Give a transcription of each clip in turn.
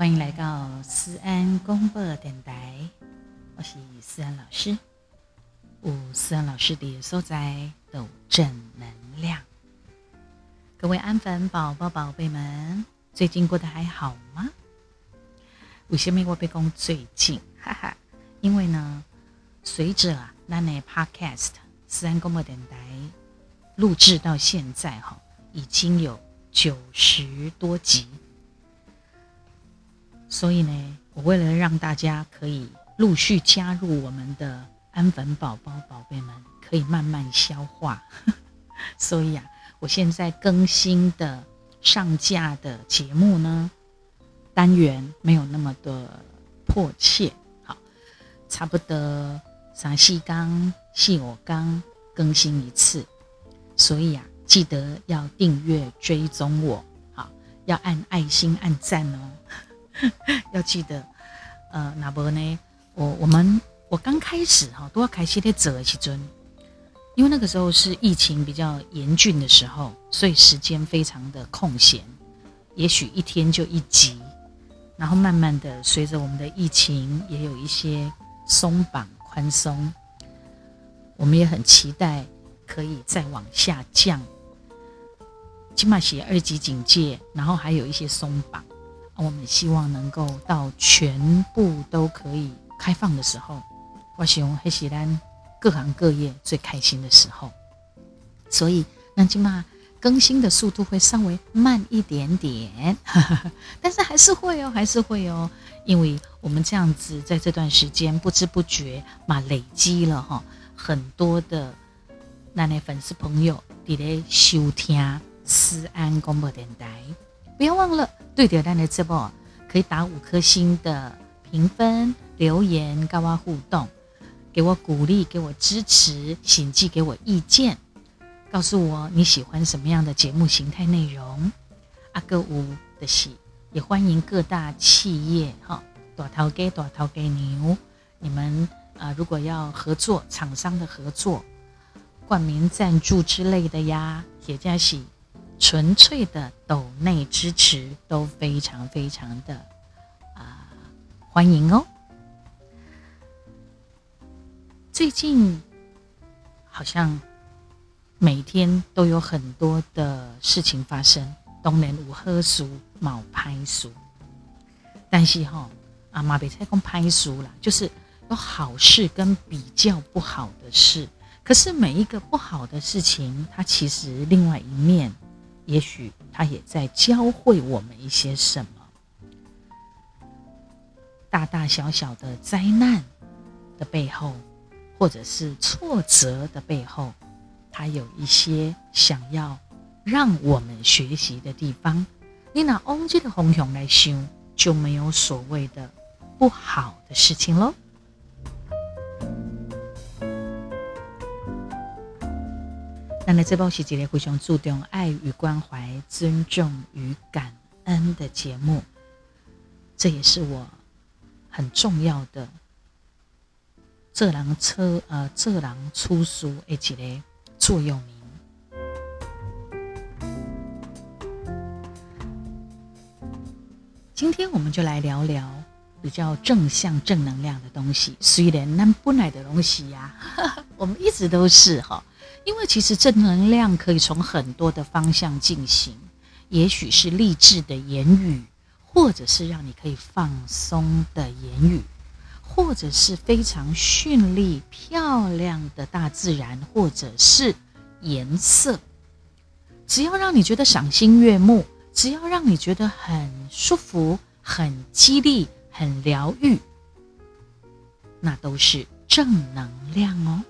欢迎来到思安公播电台，我是思安老师。有思安老师的所在都正能量。各位安粉宝宝宝贝们，最近过得还好吗？为什么我被讲最近？哈哈，因为呢，随着啊，那那 Podcast 思安公播电台录制到现在哈，已经有九十多集。所以呢，我为了让大家可以陆续加入我们的安粉宝宝宝贝们，可以慢慢消化，所以啊，我现在更新的上架的节目呢，单元没有那么的迫切，好，差不多三细刚、细我刚更新一次，所以啊，记得要订阅追踪我，好，要按爱心按赞哦。要记得，呃，那不呢？我我们我刚开始哈都要开始在折起尊，因为那个时候是疫情比较严峻的时候，所以时间非常的空闲，也许一天就一集，然后慢慢的随着我们的疫情也有一些松绑宽松，我们也很期待可以再往下降，起码写二级警戒，然后还有一些松绑。我们希望能够到全部都可以开放的时候，我希望黑喜兰各行各业最开心的时候。所以，那起码更新的速度会稍微慢一点点，但是还是会哦，还是会哦，因为我们这样子在这段时间不知不觉嘛累积了哈很多的那类粉丝朋友伫咧收听思安广播电台。不要忘了，对点赞的直播可以打五颗星的评分、留言、跟我互动，给我鼓励，给我支持，请寄给我意见，告诉我你喜欢什么样的节目形态内容。阿哥五的喜，也欢迎各大企业哈，多头给多头给牛，你们啊，如果要合作，厂商的合作、冠名赞助之类的呀，也加喜。纯粹的抖内支持都非常非常的啊欢迎哦。最近好像每天都有很多的事情发生，当然有好事冒拍书，但是哈阿妈别再讲拍书了，就是有好事跟比较不好的事。可是每一个不好的事情，它其实另外一面。也许他也在教会我们一些什么，大大小小的灾难的背后，或者是挫折的背后，他有一些想要让我们学习的地方。你拿欧这的红熊来修，就没有所谓的不好的事情喽。那来这包是一个非常注重爱与关怀、尊重与感恩的节目，这也是我很重要的这郎车呃这郎出书一个座右铭。今天我们就来聊聊比较正向、正能量的东西。虽然那本来的东西呀，我们一直都是哈。因为其实正能量可以从很多的方向进行，也许是励志的言语，或者是让你可以放松的言语，或者是非常绚丽漂亮的大自然，或者是颜色，只要让你觉得赏心悦目，只要让你觉得很舒服、很激励、很疗愈，那都是正能量哦。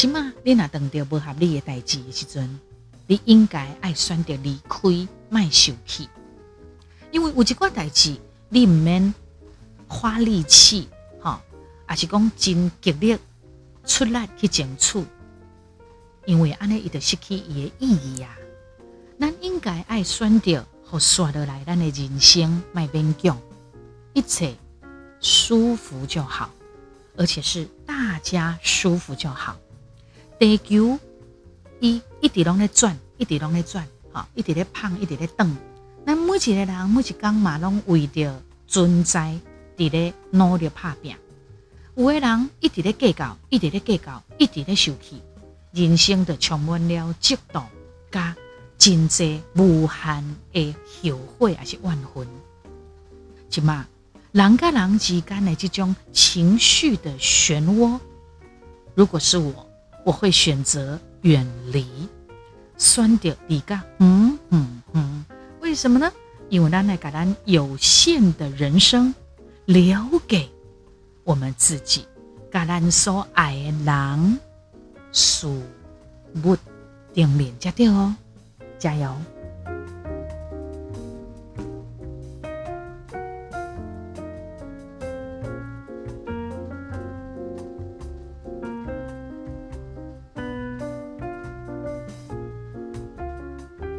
起码你若碰到不合理的代志的时阵，你应该爱选择离开，卖受气。因为有一寡代志，你唔免花力气，哈，也是讲真极力出力去争取。因为安尼伊就失去伊的意义呀。咱应该爱选择和刷落来，咱的人生卖勉强，一切舒服就好，而且是大家舒服就好。地球，伊一直拢在转，一直拢在转，哈，一直在胖，一直在动。那每一个人每一工嘛，拢为着存在，伫咧努力拍拼。有个人一直咧计较，一直咧计较，一直咧受气，人生就充满了激动加真济无限的后悔，还是怨恨。即嘛，人甲人之间的这种情绪的漩涡，如果是我，我会选择远离，酸掉离噶，嗯嗯嗯，为什么呢？因为咱来把咱有限的人生留给我们自己，把咱所爱的人事物定面加掉哦，加油！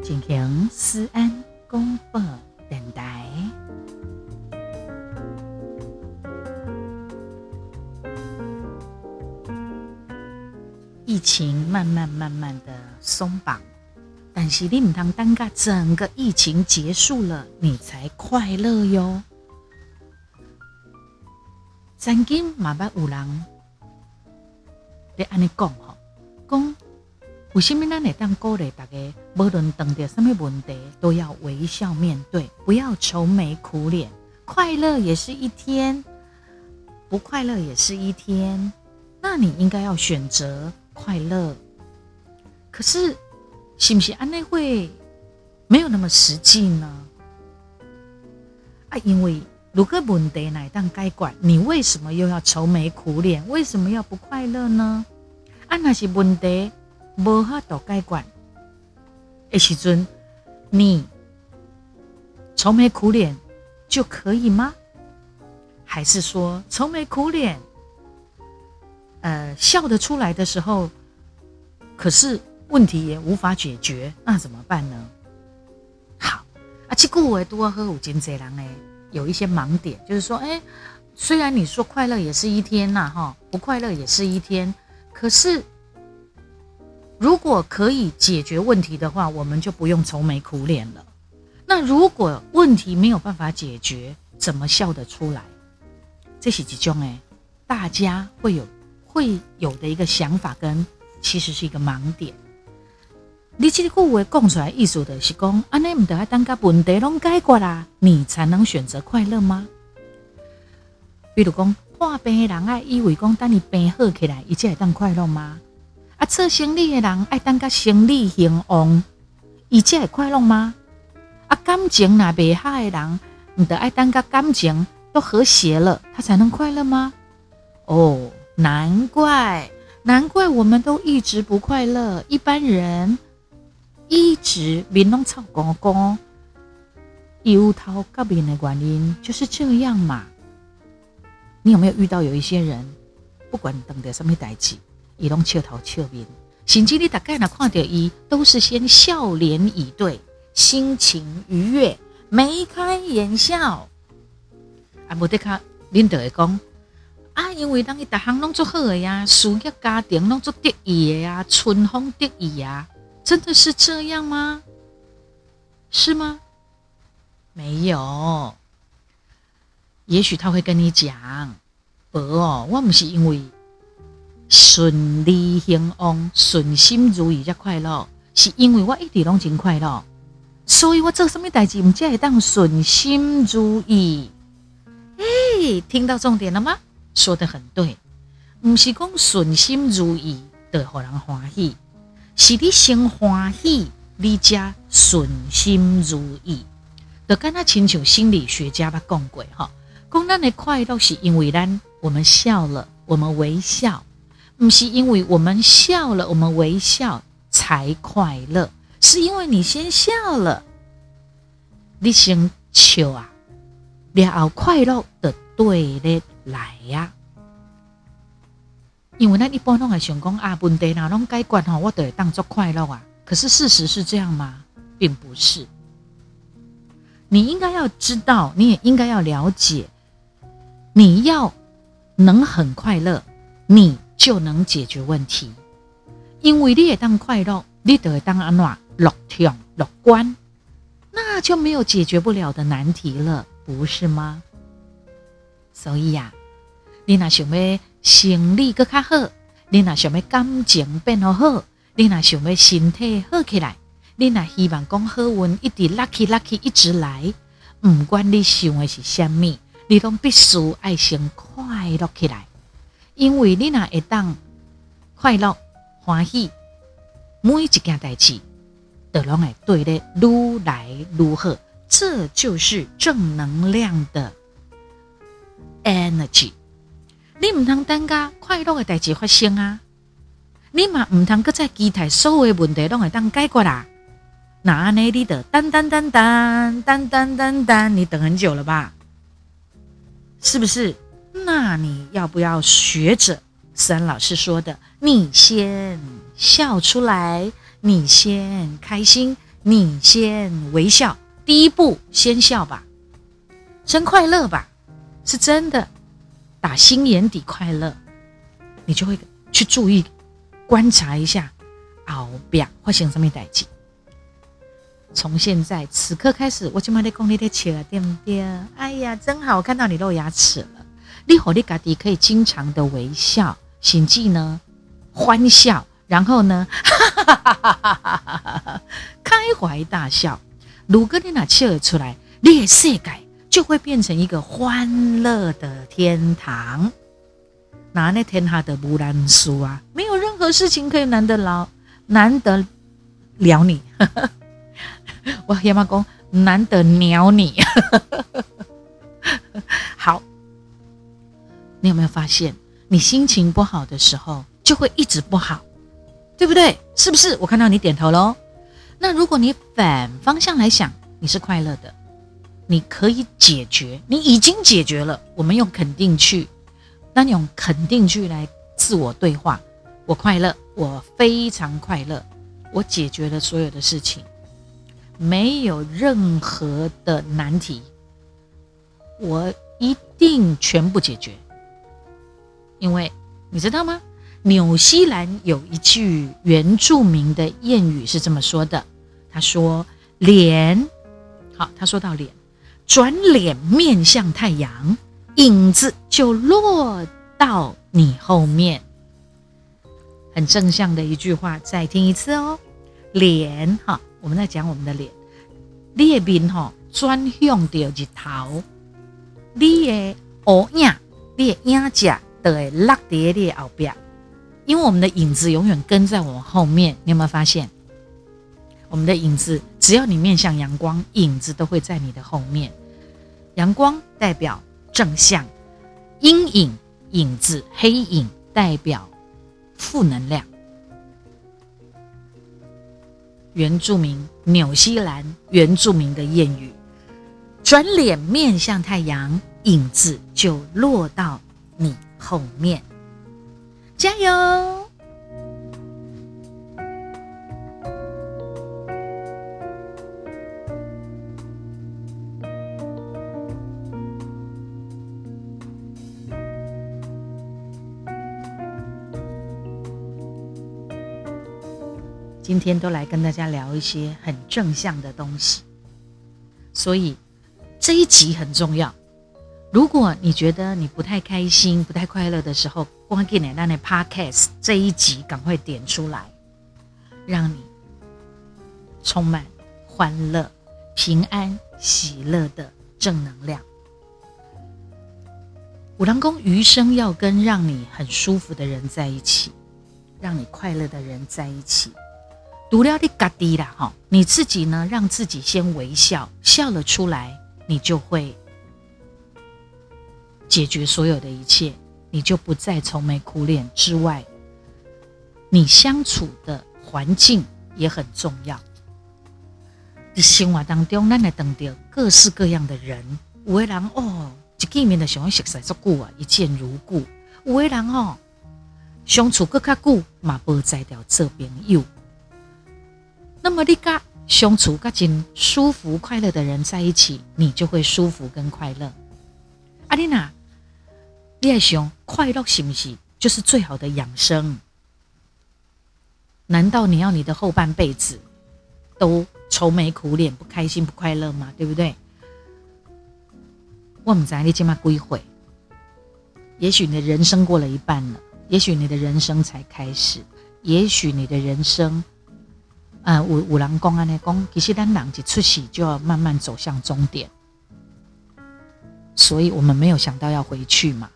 进行思安公布电台。疫情慢慢慢慢的松绑，但是你唔通等个整个疫情结束了，你才快乐哟。曾经嘛捌有人你安尼讲吼，讲有什么咱会当鼓励大家，无论碰到什么问题，都要微笑面对，不要愁眉苦脸。快乐也是一天，不快乐也是一天。那你应该要选择快乐。可是，是不是安内会没有那么实际呢？啊，因为如果问题乃当该管，你为什么又要愁眉苦脸？为什么要不快乐呢？啊，那是问题无法度解决的时阵，你愁眉苦脸就可以吗？还是说愁眉苦脸？呃，笑得出来的时候，可是问题也无法解决，那怎么办呢？好啊，这句话多喝五斤贼狼呢，有一些盲点，就是说，哎，虽然你说快乐也是一天呐，哈，不快乐也是一天，可是如果可以解决问题的话，我们就不用愁眉苦脸了。那如果问题没有办法解决，怎么笑得出来？这是几种哎，大家会有。会有的一个想法，跟其实是一个盲点。你这句话讲出来，意思的是讲，安尼唔得，当个问题拢解决啦，你才能选择快乐吗？比如讲，患病的人爱以为讲，等你病好起来，一切会当快乐吗？啊，做生意的人爱当个生意兴旺，一切会快乐吗？啊，感情那未好的人，唔得爱当个感情都和谐了，他才能快乐吗？哦。难怪，难怪我们都一直不快乐。一般人一直面拢臭公公，忧头革面的原因就是这样嘛。你有没有遇到有一些人，不管你等的什么代志，伊拢笑头笑面，甚至你大概若看到伊，都是先笑脸以对，心情愉悦，眉开眼笑。啊，无得卡，恁导会讲。啊，因为当伊逐项拢做好的呀，事业家庭拢做得意的呀，春风得意呀，真的是这样吗？是吗？没有。也许他会跟你讲：“无哦，我唔是因为顺利兴旺、顺心如意才快乐，是因为我一直拢真快乐，所以我做什么代志，唔只会当顺心如意。”哎，听到重点了吗？说的很对，唔是讲顺心如意的让人欢喜，是你先欢喜，你才顺心如意。就跟他请求心理学家吧讲过哈，讲咱的快乐是因为咱我们笑了，我们微笑，不是因为我们笑了，我们微笑才快乐，是因为你先笑了，你先笑啊，然后快乐的对的。来呀！因为那一般拢会想讲啊，问题哪拢解决吼，我都会当作快乐啊。可是事实是这样吗？并不是。你应该要知道，你也应该要了解，你要能很快乐，你就能解决问题。因为你也当快乐，你得当安怎乐天乐观，那就没有解决不了的难题了，不是吗？所以呀，你若想要心理更较好，你若想要感情变好好，你若想要身体好起来，你若希望讲好运一直 lucky lucky 一直来，唔管你想的是虾米，你都必须爱先快乐起来，因为你若会当快乐欢喜。每一件代志，都拢会对的愈来愈好，这就是正能量的 energy。你唔通等噶快乐的代志发生啊！你嘛唔通搁再期待所有的问题拢会当解决啦。那安尼你得等等等等等等等等，你等很久了吧？是不是？那你要不要学着三老师说的？你先。笑出来，你先开心，你先微笑。第一步，先笑吧，真快乐吧，是真的，打心眼底快乐，你就会去注意观察一下，后边发生什么代志。从现在此刻开始，我就买在公里的切了，对不对？哎呀，真好，我看到你露牙齿了。你好，你家己可以经常的微笑，心计呢，欢笑。然后呢，开怀大笑。如果你拿笑出来，你的世界就会变成一个欢乐的天堂。哪那天下的无难书啊，没有任何事情可以难得了，难得了你。我黑妈公难得鸟你。你有没有发现，你心情不好的时候，就会一直不好？对不对？是不是？我看到你点头喽。那如果你反方向来想，你是快乐的，你可以解决，你已经解决了。我们用肯定句，那用肯定句来自我对话。我快乐，我非常快乐，我解决了所有的事情，没有任何的难题，我一定全部解决。因为你知道吗？纽西兰有一句原住民的谚语是这么说的：“他说脸，好，他说到脸，转脸面向太阳，影子就落到你后面。”很正向的一句话，再听一次哦。脸，哈，我们在讲我们的脸，列宾哈转向着日头，你的乌影，你的影子都会落在你的后边。因为我们的影子永远跟在我们后面，你有没有发现？我们的影子，只要你面向阳光，影子都会在你的后面。阳光代表正向，阴影、影子、黑影代表负能量。原住民纽西兰原住民的谚语：转脸面向太阳，影子就落到你后面。加油！今天都来跟大家聊一些很正向的东西，所以这一集很重要。如果你觉得你不太开心、不太快乐的时候，光给你那那 podcast 这一集赶快点出来，让你充满欢乐、平安、喜乐的正能量。五郎公余生要跟让你很舒服的人在一起，让你快乐的人在一起。读了的嘎滴啦哈，你自己呢，让自己先微笑，笑了出来，你就会。解决所有的一切，你就不再愁眉苦脸之外，你相处的环境也很重要。你生活当中，咱来等到各式各样的人，有的人哦，一见面的想要熟悉足久啊，一见如故；有的人哦，相处更加久，嘛不再掉这朋友。那么你跟相处跟真舒服快乐的人在一起，你就会舒服跟快乐。阿丽娜。你爱想快乐是不是就是最好的养生？难道你要你的后半辈子都愁眉苦脸、不开心、不快乐吗？对不对？我们在你起码归回。也许你的人生过了一半了，也许你的人生才开始，也许你的人生，呃，五五郎公安的公，其实单两一出戏就要慢慢走向终点。所以我们没有想到要回去嘛，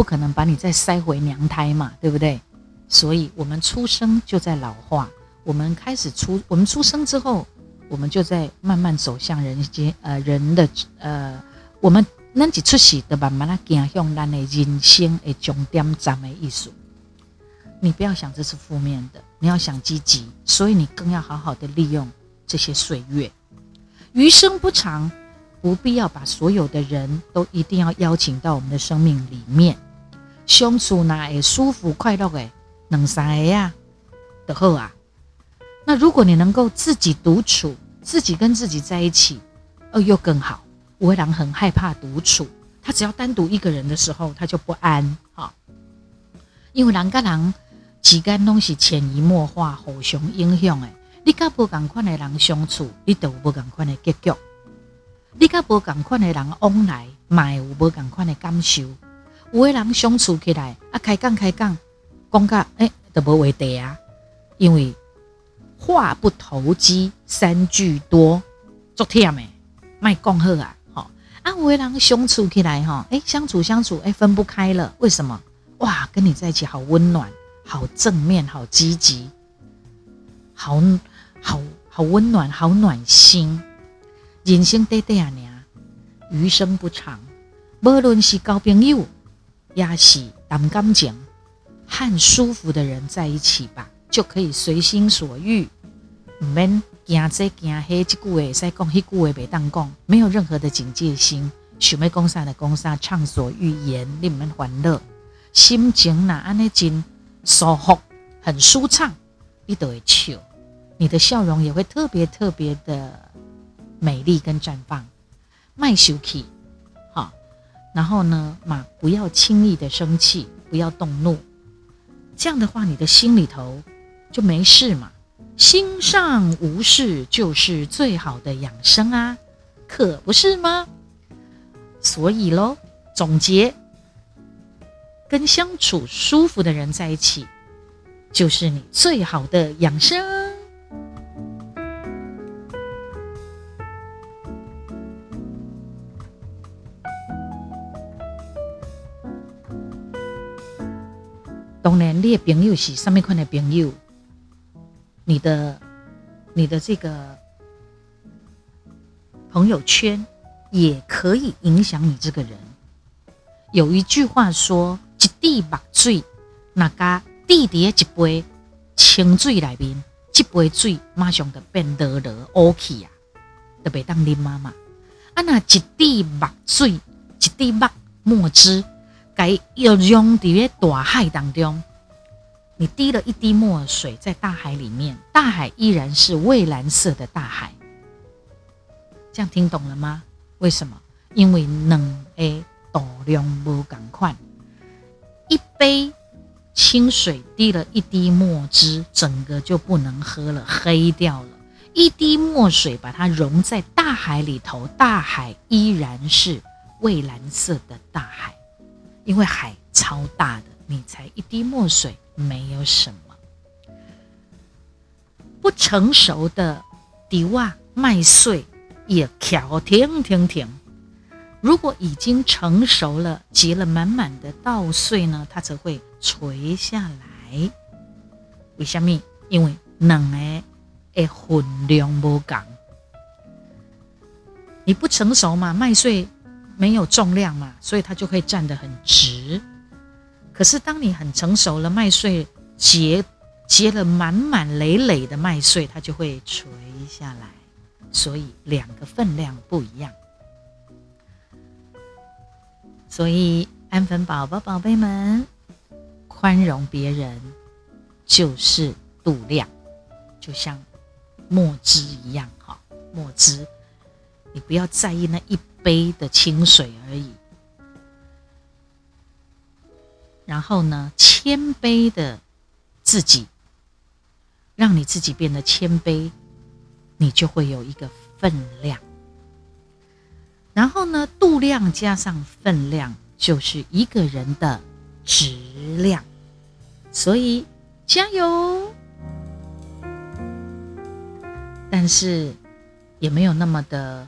不可能把你再塞回娘胎嘛，对不对？所以我们出生就在老化，我们开始出，我们出生之后，我们就在慢慢走向人间，呃，人的，呃，我们那一出世的慢慢来走向咱的人生的终点站的意思。你不要想这是负面的，你要想积极，所以你更要好好的利用这些岁月，余生不长。不必要把所有的人都一定要邀请到我们的生命里面，相处那也舒服快乐诶，能啥呀？就好啊。那如果你能够自己独处，自己跟自己在一起，哦，又更好。吴郎很害怕独处，他只要单独一个人的时候，他就不安哈。因为人跟人之间拢是潜移默化、互相影响诶。你甲不共款的人相处，你就有不共款的结局。你甲无共款的人往来，嘛会有无共款的感受。有的人相处起来，啊，开讲开讲，讲甲诶都无话题啊。因为话不投机三句多，足忝诶，卖讲好啊，吼。啊，有的人相处起来，吼，诶，相处相处，诶，分不开了。为什么？哇，跟你在一起好温暖，好正面，好积极，好好好温暖，好暖心。人生短短啊，余生不长。无论是交朋友，也是谈感情，和舒服的人在一起吧，就可以随心所欲。唔免惊这惊迄，这句话使讲，迄句话袂当讲，没有任何的警戒心。想要讲啥的讲啥，畅所欲言，你唔免烦乐。心情呐，安尼真舒服，很舒畅，你都会笑，你的笑容也会特别特别的。美丽跟绽放，卖羞气，然后呢，马，不要轻易的生气，不要动怒，这样的话，你的心里头就没事嘛。心上无事就是最好的养生啊，可不是吗？所以喽，总结，跟相处舒服的人在一起，就是你最好的养生。你的朋友是上面款的朋友，你的你的这个朋友圈也可以影响你这个人。有一句话说：“一滴墨水，那个滴滴一杯清水里面，一杯水马上就变得了乌气啊，特别当啉妈妈。啊，那一滴墨水，一滴墨墨汁。”该要用在大海当中，你滴了一滴墨水在大海里面，大海依然是蔚蓝色的大海。这样听懂了吗？为什么？因为能诶度量不赶快，一杯清水滴了一滴墨汁，整个就不能喝了，黑掉了。一滴墨水把它融在大海里头，大海依然是蔚蓝色的大海。因为海超大的，你才一滴墨水，没有什么不成熟的底袜麦穗也跳停停停。如果已经成熟了，结了满满的稻穗呢，它则会垂下来。为什么？因为两个的分量不同。你不成熟嘛，麦穗。没有重量嘛，所以它就会站得很直。可是当你很成熟了，麦穗结结了满满累累的麦穗，它就会垂下来。所以两个分量不一样。所以安粉宝宝宝贝们，宽容别人就是度量，就像墨汁一样，哈，墨汁，你不要在意那一。杯的清水而已，然后呢，谦卑的自己让你自己变得谦卑，你就会有一个分量。然后呢，度量加上分量，就是一个人的质量。所以加油！但是也没有那么的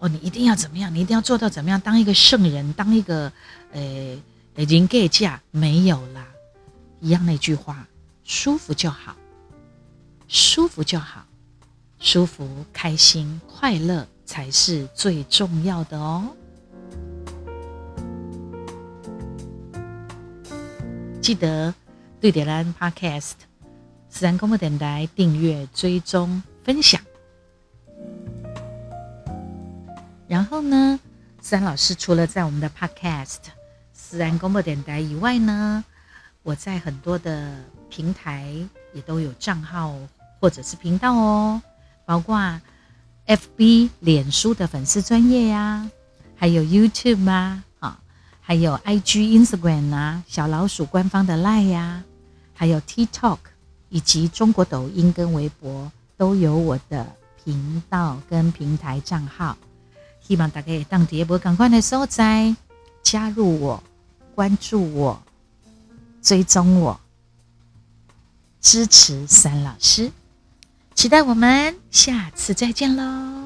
哦，你一定要怎么样？你一定要做到怎么样？当一个圣人，当一个呃已经给价没有啦，一样那句话，舒服就好，舒服就好，舒服、开心、快乐才是最重要的哦。记得对点兰 Podcast 自然公播电台订阅追踪。分享，然后呢，自然老师除了在我们的 Podcast 自然公播电台以外呢，我在很多的平台也都有账号或者是频道哦，包括 FB 脸书的粉丝专业呀，还有 YouTube 啊，啊，还有 IG Instagram 啊，小老鼠官方的 Line 呀，还有 TikTok 以及中国抖音跟微博。都有我的频道跟平台账号，希望大家也当第一波赶快的所在加入我、关注我、追踪我、支持三老师，期待我们下次再见喽！